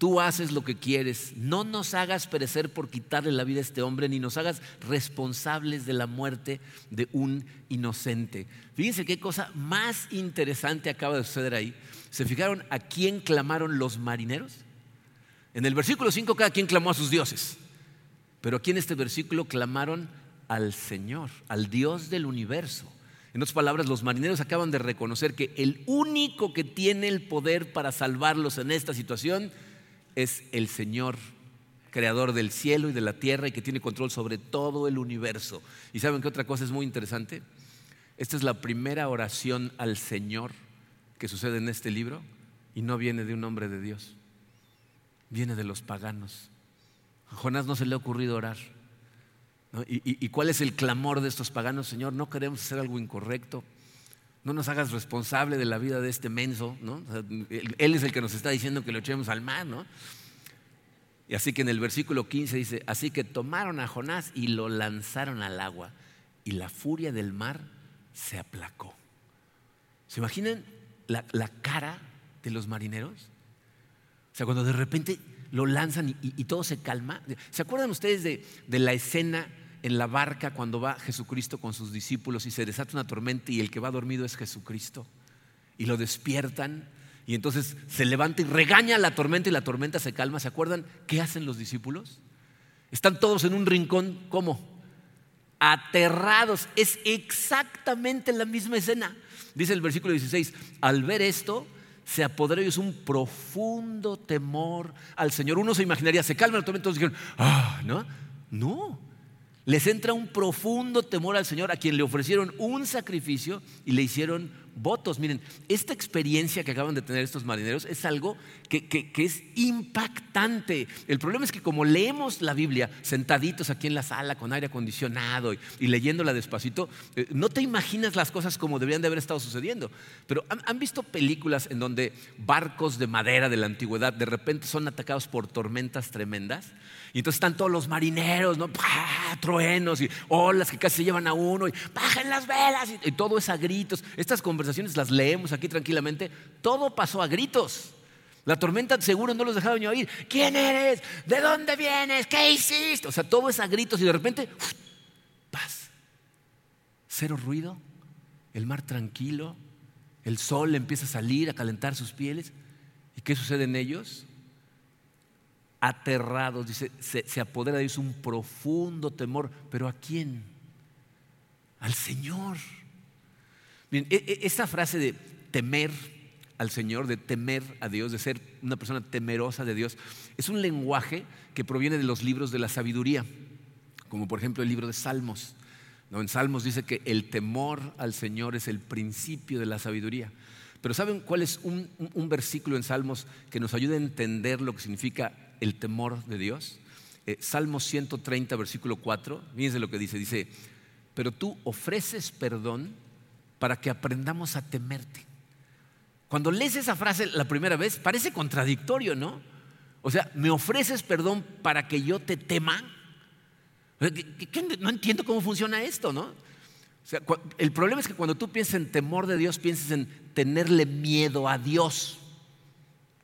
Tú haces lo que quieres. No nos hagas perecer por quitarle la vida a este hombre, ni nos hagas responsables de la muerte de un inocente. Fíjense qué cosa más interesante acaba de suceder ahí. ¿Se fijaron a quién clamaron los marineros? En el versículo 5 cada quien clamó a sus dioses. Pero aquí en este versículo clamaron al Señor, al Dios del universo. En otras palabras, los marineros acaban de reconocer que el único que tiene el poder para salvarlos en esta situación es el Señor, creador del cielo y de la tierra y que tiene control sobre todo el universo. ¿Y saben qué otra cosa es muy interesante? Esta es la primera oración al Señor que sucede en este libro y no viene de un hombre de Dios, viene de los paganos. A Jonás no se le ha ocurrido orar. ¿Y, cuál es el clamor de estos paganos? Señor, no queremos hacer algo incorrecto. No nos hagas responsable de la vida de este menso, ¿no? él es el que nos está diciendo que lo echemos al mar, ¿no? Y así que en el versículo 15 dice, así que tomaron a Jonás y lo lanzaron al agua y la furia del mar se aplacó. ¿Se imaginan la, la cara de los marineros? O sea, cuando de repente lo lanzan y, todo se calma. ¿Se acuerdan ustedes de, de la escena en la barca cuando va Jesucristo con sus discípulos y se desata una tormenta y el que va dormido es Jesucristo? Y lo despiertan y entonces se levanta y regaña la tormenta y la tormenta se calma. ¿Se acuerdan qué hacen los discípulos? Están todos en un rincón, ¿cómo? Aterrados. Es exactamente la misma escena. Dice el versículo 16, al ver esto, se apoderó ellos un profundo temor al Señor. Uno se imaginaría, se calma la tormenta, todos dijeron, ah, ¿no? No, les entra un profundo temor al Señor a quien le ofrecieron un sacrificio y le hicieron votos. Miren, esta experiencia que acaban de tener estos marineros es algo que, es impactante. El problema es que como leemos la Biblia sentaditos aquí en la sala con aire acondicionado y, leyéndola despacito, eh, no te imaginas las cosas como deberían de haber estado sucediendo. Pero ¿han, visto películas en donde barcos de madera de la antigüedad de repente son atacados por tormentas tremendas? Y entonces están todos los marineros, ¿no? truenos y olas que casi se llevan a uno y bajen las velas y, y todo es a gritos. Estas conversaciones las leemos aquí tranquilamente. Todo pasó a gritos. La tormenta seguro no los dejaba ni oír. ¿Quién eres? ¿De dónde vienes? ¿Qué hiciste? O sea, todo es a gritos y de repente, paz. Cero ruido, el mar tranquilo, el sol empieza a salir, a calentar sus pieles. ¿Y qué sucede en ellos? Aterrados, dice, se, apodera de ellos un profundo temor. ¿Pero a quién? Al Señor. Bien, e, e, esa frase de temer al Señor, de temer a Dios, de ser una persona temerosa de Dios, es un lenguaje que proviene de los libros de la sabiduría, como por ejemplo el libro de Salmos. En Salmos dice que el temor al Señor es el principio de la sabiduría. Pero ¿saben cuál es un, versículo en Salmos que nos ayuda a entender lo que significa el temor de Dios? Eh, Salmos 130, versículo 4, fíjense lo que dice, dice, pero tú ofreces perdón para que aprendamos a temerte. Cuando lees esa frase la primera vez, parece contradictorio, ¿no? O sea, ¿me ofreces perdón para que yo te tema? No entiendo cómo funciona esto, ¿no? El problema es que cuando tú piensas en temor de Dios, piensas en tenerle miedo a Dios,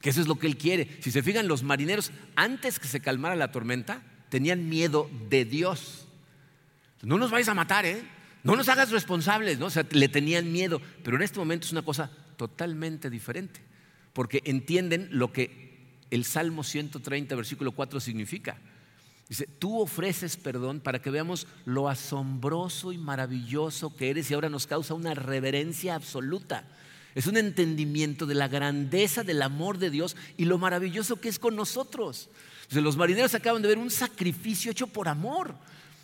que eso es lo que Él quiere. Si se fijan, los marineros, antes que se calmara la tormenta, tenían miedo de Dios. No nos vais a matar, ¿eh? No nos hagas responsables, ¿no? Le tenían miedo, pero en este momento es una cosa totalmente diferente, porque entienden lo que el Salmo 130, versículo 4 significa. Dice, tú ofreces perdón para que veamos lo asombroso y maravilloso que eres y ahora nos causa una reverencia absoluta. Es un entendimiento de la grandeza del amor de Dios y lo maravilloso que es con nosotros. los marineros acaban de ver un sacrificio hecho por amor.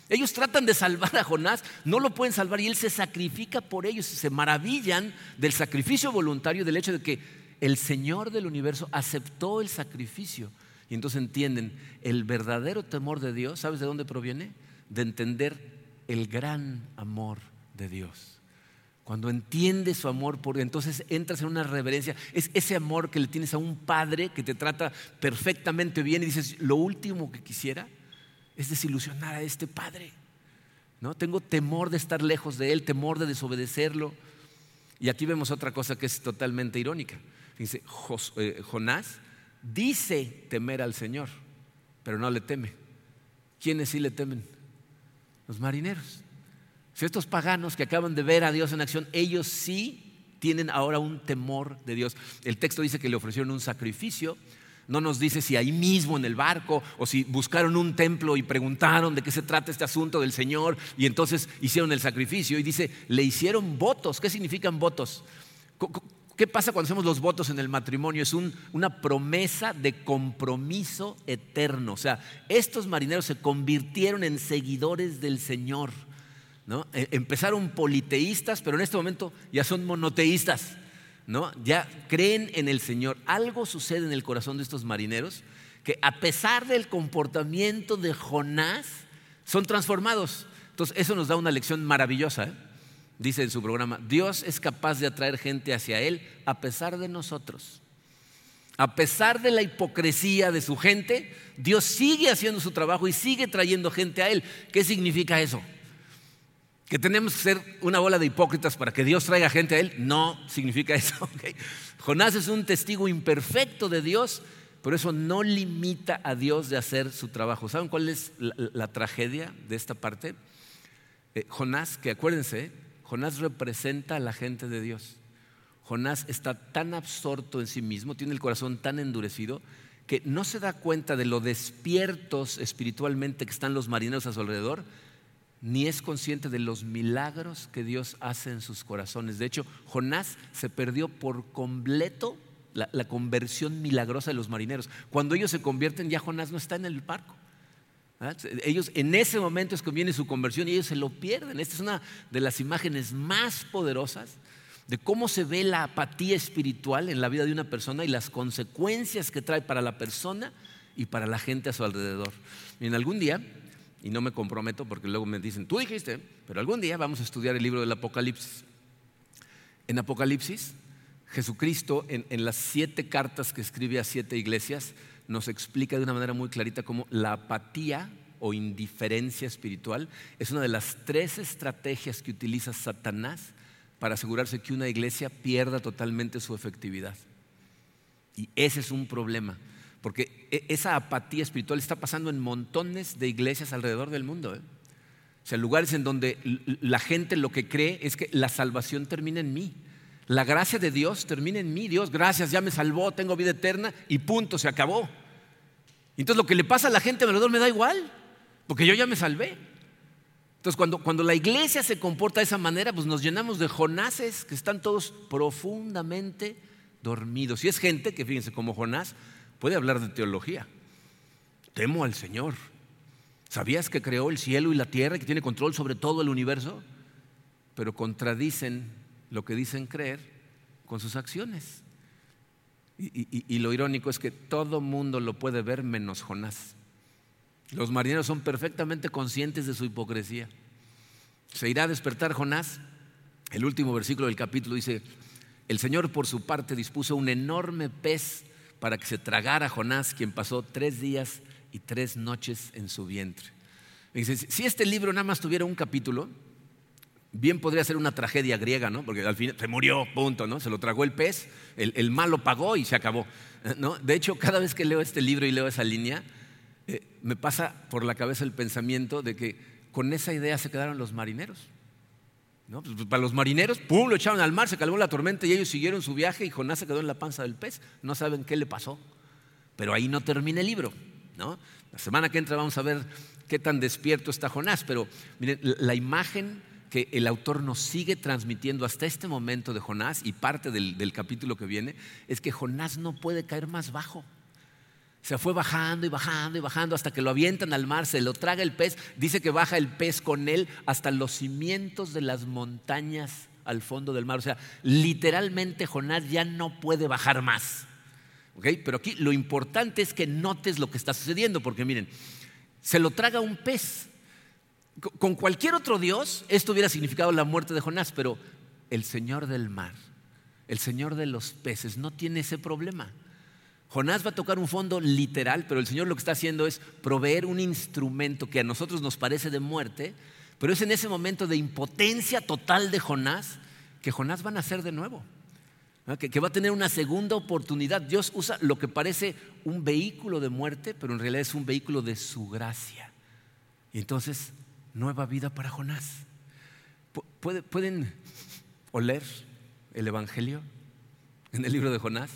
Ellos tratan de salvar a Jonás, no lo pueden salvar y él se sacrifica por ellos. Se maravillan del sacrificio voluntario, del hecho de que el Señor del universo aceptó el sacrificio. Y entonces entienden el verdadero temor de Dios. ¿Sabes de dónde proviene? De entender el gran amor de Dios. Cuando entiendes su amor, por, entonces entras en una reverencia. Es ese amor que le tienes a un padre que te trata perfectamente bien y dices, lo último que quisiera es desilusionar a este padre. ¿no? Tengo temor de estar lejos de él, temor de desobedecerlo. Y aquí vemos otra cosa que es totalmente irónica. Dice, eh, Jonás dice temer al Señor, pero no le teme. ¿Quiénes sí le temen? Los marineros. Si estos paganos que acaban de ver a Dios en acción, ellos sí tienen ahora un temor de Dios. El texto dice que le ofrecieron un sacrificio no nos dice si ahí mismo en el barco o si buscaron un templo y preguntaron de qué se trata este asunto del Señor y entonces hicieron el sacrificio. Y dice, le hicieron votos. ¿Qué significan votos? ¿Qué pasa cuando hacemos los votos en el matrimonio? Es una promesa de compromiso eterno. O sea, estos marineros se convirtieron en seguidores del Señor. E, empezaron politeístas, pero en este momento ya son monoteístas. ¿no? Ya creen en el Señor. Algo sucede en el corazón de estos marineros que a pesar del comportamiento de Jonás, son transformados. Entonces, eso nos da una lección maravillosa. ¿eh? Dice en su programa, Dios es capaz de atraer gente hacia Él a pesar de nosotros. A pesar de la hipocresía de su gente, Dios sigue haciendo su trabajo y sigue trayendo gente a Él. ¿Qué significa eso? Que tenemos que ser una bola de hipócritas para que Dios traiga gente a Él, no significa eso. Jonás es un testigo imperfecto de Dios, pero eso no limita a Dios de hacer su trabajo. ¿Saben cuál es la, tragedia de esta parte? Eh, Jonás, que acuérdense, Jonás representa a la gente de Dios. Jonás está tan absorto en sí mismo, tiene el corazón tan endurecido, que no se da cuenta de lo despiertos espiritualmente que están los marineros a su alrededor, ni es consciente de los milagros que Dios hace en sus corazones. De hecho, Jonás se perdió por completo la, conversión milagrosa de los marineros. Cuando ellos se convierten, ya Jonás no está en el barco. Ellos en ese momento es que viene su conversión y ellos se lo pierden. Esta es una de las imágenes más poderosas de cómo se ve la apatía espiritual en la vida de una persona y las consecuencias que trae para la persona y para la gente a su alrededor. en algún día y no me comprometo porque luego me dicen, tú dijiste, pero algún día vamos a estudiar el libro del Apocalipsis. En Apocalipsis, Jesucristo, en, las siete cartas que escribe a siete iglesias, nos explica de una manera muy clarita cómo la apatía o indiferencia espiritual es una de las tres estrategias que utiliza Satanás para asegurarse que una iglesia pierda totalmente su efectividad. Y ese es un problema. Porque e, esa apatía espiritual está pasando en montones de iglesias alrededor del mundo. ¿eh? O sea, lugares en donde la gente lo que cree es que la salvación termina en mí. La gracia de Dios termina en mí. Dios, gracias, ya me salvó, tengo vida eterna y punto, se acabó. Entonces lo que le pasa a la gente alrededor me da igual, porque yo ya me salvé. Entonces cuando, cuando la iglesia se comporta de esa manera, pues nos llenamos de jonases que están todos profundamente dormidos. Y es gente que, fíjense, como Jonás, puede hablar de teología. Temo al Señor. ¿Sabías que creó el cielo y la tierra y que tiene control sobre todo el universo? Pero contradicen lo que dicen creer con sus acciones. Y, lo irónico es que todo mundo lo puede ver menos Jonás. Los marineros son perfectamente conscientes de su hipocresía. Se irá a despertar Jonás. El último versículo del capítulo dice, el Señor por su parte dispuso un enorme pez para que se tragara Jonás, quien pasó tres días y tres noches en su vientre. dice, si este libro nada más tuviera un capítulo, bien podría ser una tragedia griega, ¿no? Porque al final se murió, punto, ¿no? Se lo tragó el pez, el, malo pagó y se acabó. ¿no? De hecho, cada vez que leo este libro y leo esa línea, eh, me pasa por la cabeza el pensamiento de que con esa idea se quedaron los marineros. Pues, pues, para los marineros, pum, lo echaron al mar, se calmó la tormenta y ellos siguieron su viaje y Jonás se quedó en la panza del pez. No saben qué le pasó. Pero ahí no termina el libro. La semana que entra vamos a ver qué tan despierto está Jonás. Pero miren, la imagen que el autor nos sigue transmitiendo hasta este momento de Jonás y parte del capítulo que viene es que Jonás no puede caer más bajo. Se fue bajando y bajando y bajando hasta que lo avientan al mar, se lo traga el pez. Dice que baja el pez con él hasta los cimientos de las montañas al fondo del mar. O sea, literalmente Jonás ya no puede bajar más. Pero aquí lo importante es que notes lo que está sucediendo, porque miren, se lo traga un pez. Con cualquier otro Dios, esto hubiera significado la muerte de Jonás, pero el Señor del mar, el Señor de los peces, no tiene ese problema. Jonás va a tocar un fondo literal, pero el Señor lo que está haciendo es proveer un instrumento que a nosotros nos parece de muerte, pero es en ese momento de impotencia total de Jonás que Jonás va a nacer de nuevo, que, va a tener una segunda oportunidad. Dios usa lo que parece un vehículo de muerte, pero en realidad es un vehículo de su gracia. Y entonces, nueva vida para Jonás. ¿Pueden oler el Evangelio en el libro de Jonás?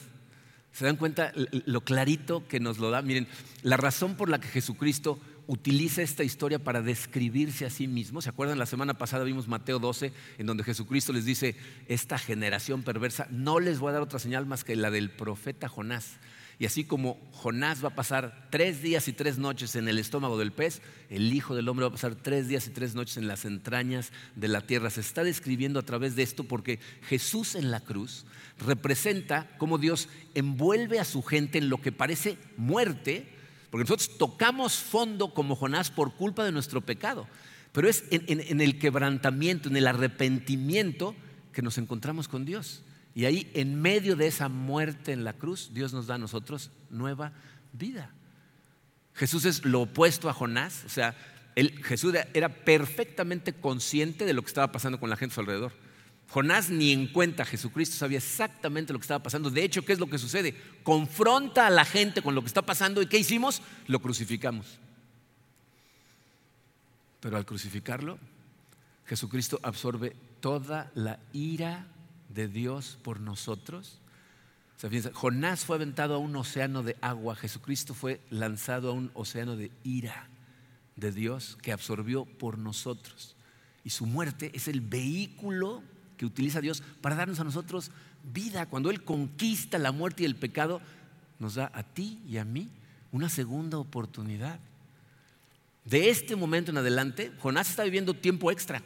¿Se dan cuenta lo clarito que nos lo da? Miren, la razón por la que Jesucristo utiliza esta historia para describirse a sí mismo. ¿Se acuerdan? La semana pasada vimos Mateo 12, en donde Jesucristo les dice, esta generación perversa, no les voy a dar otra señal más que la del profeta Jonás. Y así como Jonás va a pasar tres días y tres noches en el estómago del pez, el Hijo del Hombre va a pasar tres días y tres noches en las entrañas de la tierra. Se está describiendo a través de esto porque Jesús en la cruz representa cómo Dios envuelve a su gente en lo que parece muerte, porque nosotros tocamos fondo como Jonás por culpa de nuestro pecado, pero es en, el quebrantamiento, en el arrepentimiento que nos encontramos con Dios. Y ahí, en medio de esa muerte en la cruz, Dios nos da a nosotros nueva vida. Jesús es lo opuesto a Jonás, o sea, Jesús era perfectamente consciente de lo que estaba pasando con la gente a su alrededor. Jonás ni en cuenta, Jesucristo sabía exactamente lo que estaba pasando. De hecho, ¿qué es lo que sucede? Confronta a la gente con lo que está pasando y ¿qué hicimos? Lo crucificamos. Pero al crucificarlo, Jesucristo absorbe toda la ira de Dios por nosotros. Jonás fue aventado a un océano de agua, Jesucristo fue lanzado a un océano de ira de Dios que absorbió por nosotros. Y su muerte es el vehículo que utiliza Dios para darnos a nosotros vida. Cuando Él conquista la muerte y el pecado, nos da a ti y a mí una segunda oportunidad. De este momento en adelante, Jonás está viviendo tiempo extra.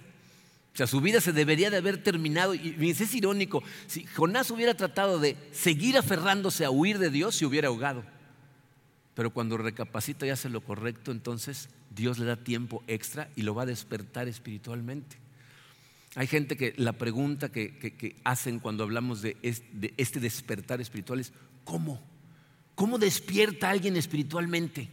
O sea, su vida se debería de haber terminado. Y es irónico, si Jonás hubiera tratado de seguir aferrándose a huir de Dios, se hubiera ahogado. Pero cuando recapacita y hace lo correcto, entonces Dios le da tiempo extra y lo va a despertar espiritualmente. Hay gente que la pregunta que, hacen cuando hablamos de este, despertar espiritual es, ¿cómo? ¿Cómo despierta alguien espiritualmente?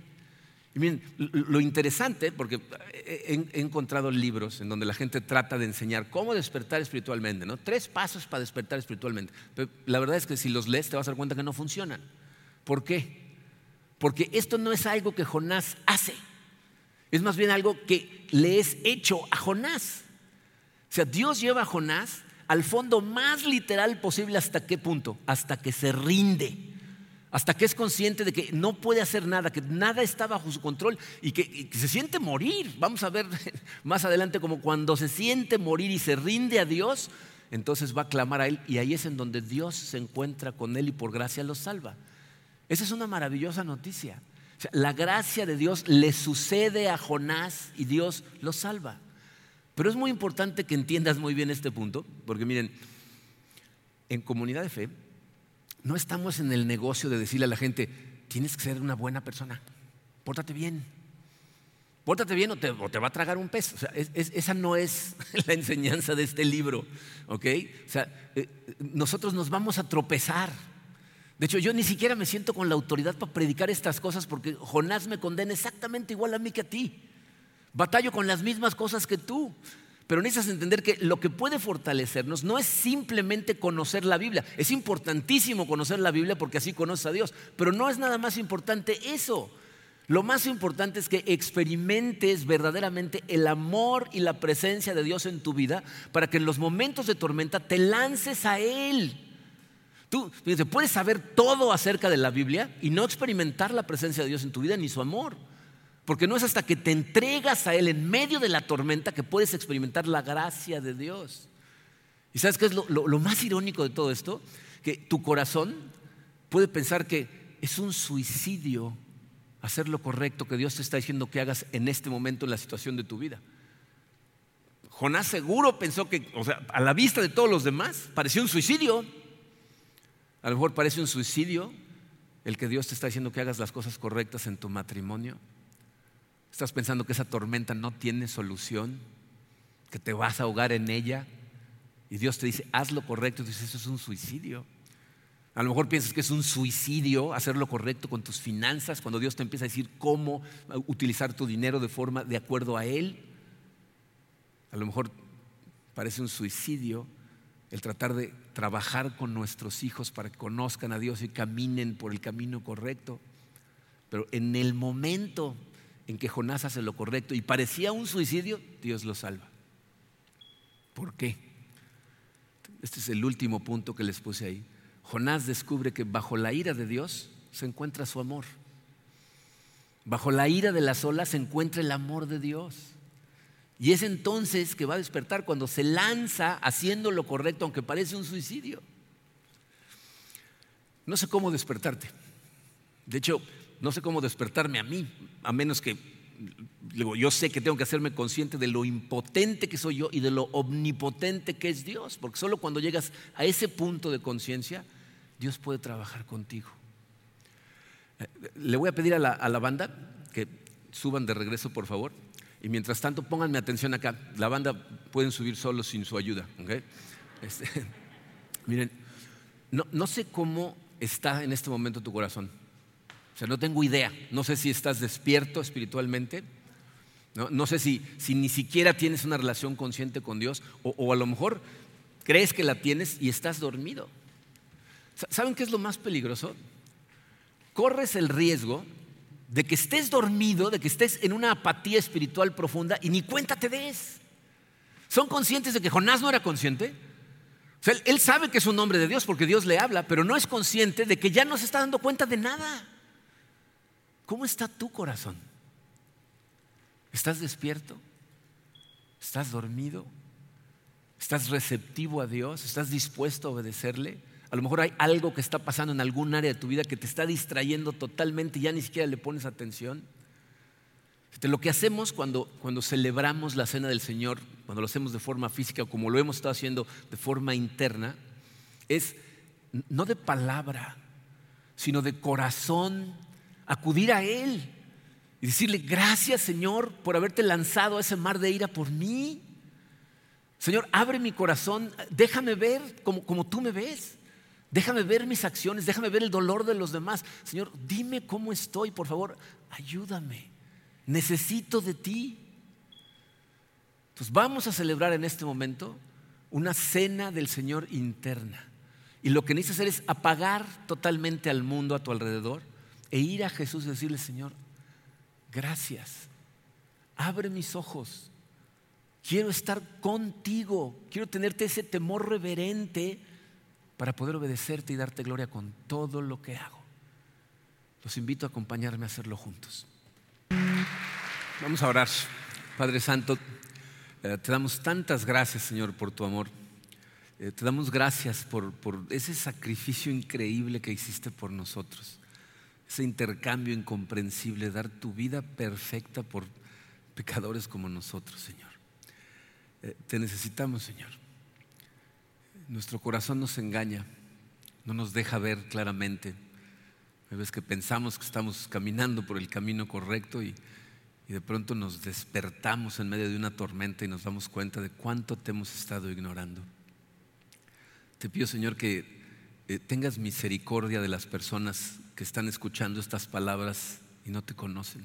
Y lo interesante, porque he, encontrado libros en donde la gente trata de enseñar cómo despertar espiritualmente, ¿no? Tres pasos para despertar espiritualmente. Pero la verdad es que si los lees te vas a dar cuenta que no funcionan. ¿Por qué? Porque esto no es algo que Jonás hace, es más bien algo que le es hecho a Jonás. O sea, Dios lleva a Jonás al fondo más literal posible hasta qué punto? Hasta que se rinde, hasta que es consciente de que no puede hacer nada, que nada está bajo su control y que, se siente morir. Vamos a ver más adelante como cuando se siente morir y se rinde a Dios, entonces va a clamar a Él y ahí es en donde Dios se encuentra con Él y por gracia lo salva. Esa es una maravillosa noticia. la gracia de Dios le sucede a Jonás y Dios lo salva. Pero es muy importante que entiendas muy bien este punto, porque miren, en comunidad de fe no estamos en el negocio de decirle a la gente, tienes que ser una buena persona, pórtate bien, pórtate bien o te, va a tragar un pez. O sea, esa no es la enseñanza de este libro, ¿ok? O sea, eh, nosotros nos vamos a tropezar. De hecho, yo ni siquiera me siento con la autoridad para predicar estas cosas porque Jonás me condena exactamente igual a mí que a ti. Batallo con las mismas cosas que tú. Pero necesitas entender que lo que puede fortalecernos no es simplemente conocer la Biblia. Es importantísimo conocer la Biblia porque así conoces a Dios. Pero no es nada más importante eso. Lo más importante es que experimentes verdaderamente el amor y la presencia de Dios en tu vida para que en los momentos de tormenta te lances a Él. Tú puedes saber todo acerca de la Biblia y no experimentar la presencia de Dios en tu vida ni su amor. Porque no es hasta que te entregas a Él en medio de la tormenta que puedes experimentar la gracia de Dios. ¿Y sabes qué es lo, más irónico de todo esto? Que tu corazón puede pensar que es un suicidio hacer lo correcto que Dios te está diciendo que hagas en este momento en la situación de tu vida. Jonás seguro pensó que, o sea, a la vista de todos los demás, parecía un suicidio. A lo mejor parece un suicidio el que Dios te está diciendo que hagas las cosas correctas en tu matrimonio. Estás pensando que esa tormenta no tiene solución, que te vas a ahogar en ella. Y Dios te dice, haz lo correcto. Y dices, eso es un suicidio. A lo mejor piensas que es un suicidio hacer lo correcto con tus finanzas cuando Dios te empieza a decir cómo utilizar tu dinero de forma de acuerdo a Él. A lo mejor parece un suicidio el tratar de trabajar con nuestros hijos para que conozcan a Dios y caminen por el camino correcto. Pero en el momento en que Jonás hace lo correcto y parecía un suicidio, Dios lo salva. ¿Por qué? Este es el último punto que les puse ahí. Jonás descubre que bajo la ira de Dios se encuentra su amor. Bajo la ira de las olas se encuentra el amor de Dios. Y es entonces que va a despertar cuando se lanza haciendo lo correcto, aunque parece un suicidio. No sé cómo despertarte. De hecho, no sé cómo despertarme a mí, a menos que yo sé que tengo que hacerme consciente de lo impotente que soy yo y de lo omnipotente que es Dios, porque solo cuando llegas a ese punto de conciencia, Dios puede trabajar contigo. Eh, le voy a pedir a la, banda que suban de regreso, por favor, y mientras tanto pónganme atención acá. La banda pueden subir solo sin su ayuda. Este, miren, no, no sé cómo está en este momento tu corazón. O sea, no tengo idea. No sé si estás despierto espiritualmente. No, sé si, ni siquiera tienes una relación consciente con Dios. O, a lo mejor crees que la tienes y estás dormido. ¿Saben qué es lo más peligroso? Corres el riesgo de que estés dormido, de que estés en una apatía espiritual profunda y ni cuenta te des. ¿Son conscientes de que Jonás no era consciente? O sea, él sabe que es un hombre de Dios porque Dios le habla, pero no es consciente de que ya no se está dando cuenta de nada. ¿Cómo está tu corazón? ¿Estás despierto? ¿Estás dormido? ¿Estás receptivo a Dios? ¿Estás dispuesto a obedecerle? A lo mejor hay algo que está pasando en algún área de tu vida que te está distrayendo totalmente y ya ni siquiera le pones atención. Lo que hacemos cuando, cuando celebramos la cena del Señor, cuando lo hacemos de forma física o como lo hemos estado haciendo de forma interna, es no de palabra, sino de corazón, acudir a Él y decirle, gracias Señor por haberte lanzado a ese mar de ira por mí. Señor, abre mi corazón, déjame ver como, tú me ves. Déjame ver mis acciones, déjame ver el dolor de los demás. Señor, dime cómo estoy, por favor, ayúdame. Necesito de ti. Entonces vamos a celebrar en este momento una cena del Señor interna. Y lo que necesitas hacer es apagar totalmente al mundo a tu alrededor e ir a Jesús y decirle, Señor, gracias. Abre mis ojos. Quiero estar contigo. Quiero tenerte ese temor reverente para poder obedecerte y darte gloria con todo lo que hago. Los invito a acompañarme a hacerlo juntos. Vamos a orar. Padre Santo, eh, te damos tantas gracias, Señor, por tu amor. Eh, te damos gracias por, por ese sacrificio increíble que hiciste por nosotros. Ese intercambio incomprensible, dar tu vida perfecta por pecadores como nosotros, Señor. Eh, te necesitamos, Señor. Nuestro corazón nos engaña, no nos deja ver claramente. Hay veces que pensamos que estamos caminando por el camino correcto y, de pronto nos despertamos en medio de una tormenta y nos damos cuenta de cuánto te hemos estado ignorando. Te pido, Señor, que eh, tengas misericordia de las personas que están escuchando estas palabras y no te conocen.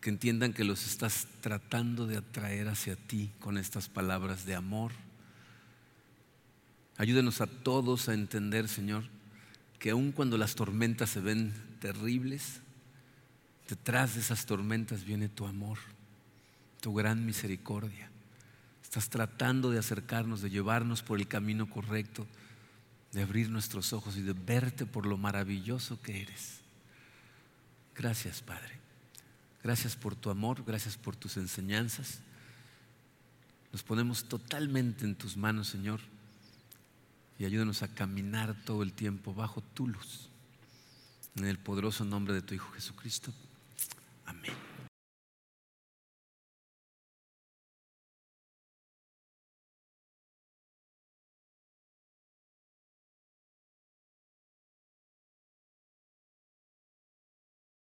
Que entiendan que los estás tratando de atraer hacia ti con estas palabras de amor, Ayúdenos a todos a entender, Señor, que aun cuando las tormentas se ven terribles, detrás de esas tormentas viene tu amor, tu gran misericordia. Estás tratando de acercarnos, de llevarnos por el camino correcto, de abrir nuestros ojos y de verte por lo maravilloso que eres. Gracias, Padre. Gracias por tu amor, gracias por tus enseñanzas. Nos ponemos totalmente en tus manos, Señor y ayúdanos a caminar todo el tiempo bajo tu luz. En el poderoso nombre de tu Hijo Jesucristo. Amén.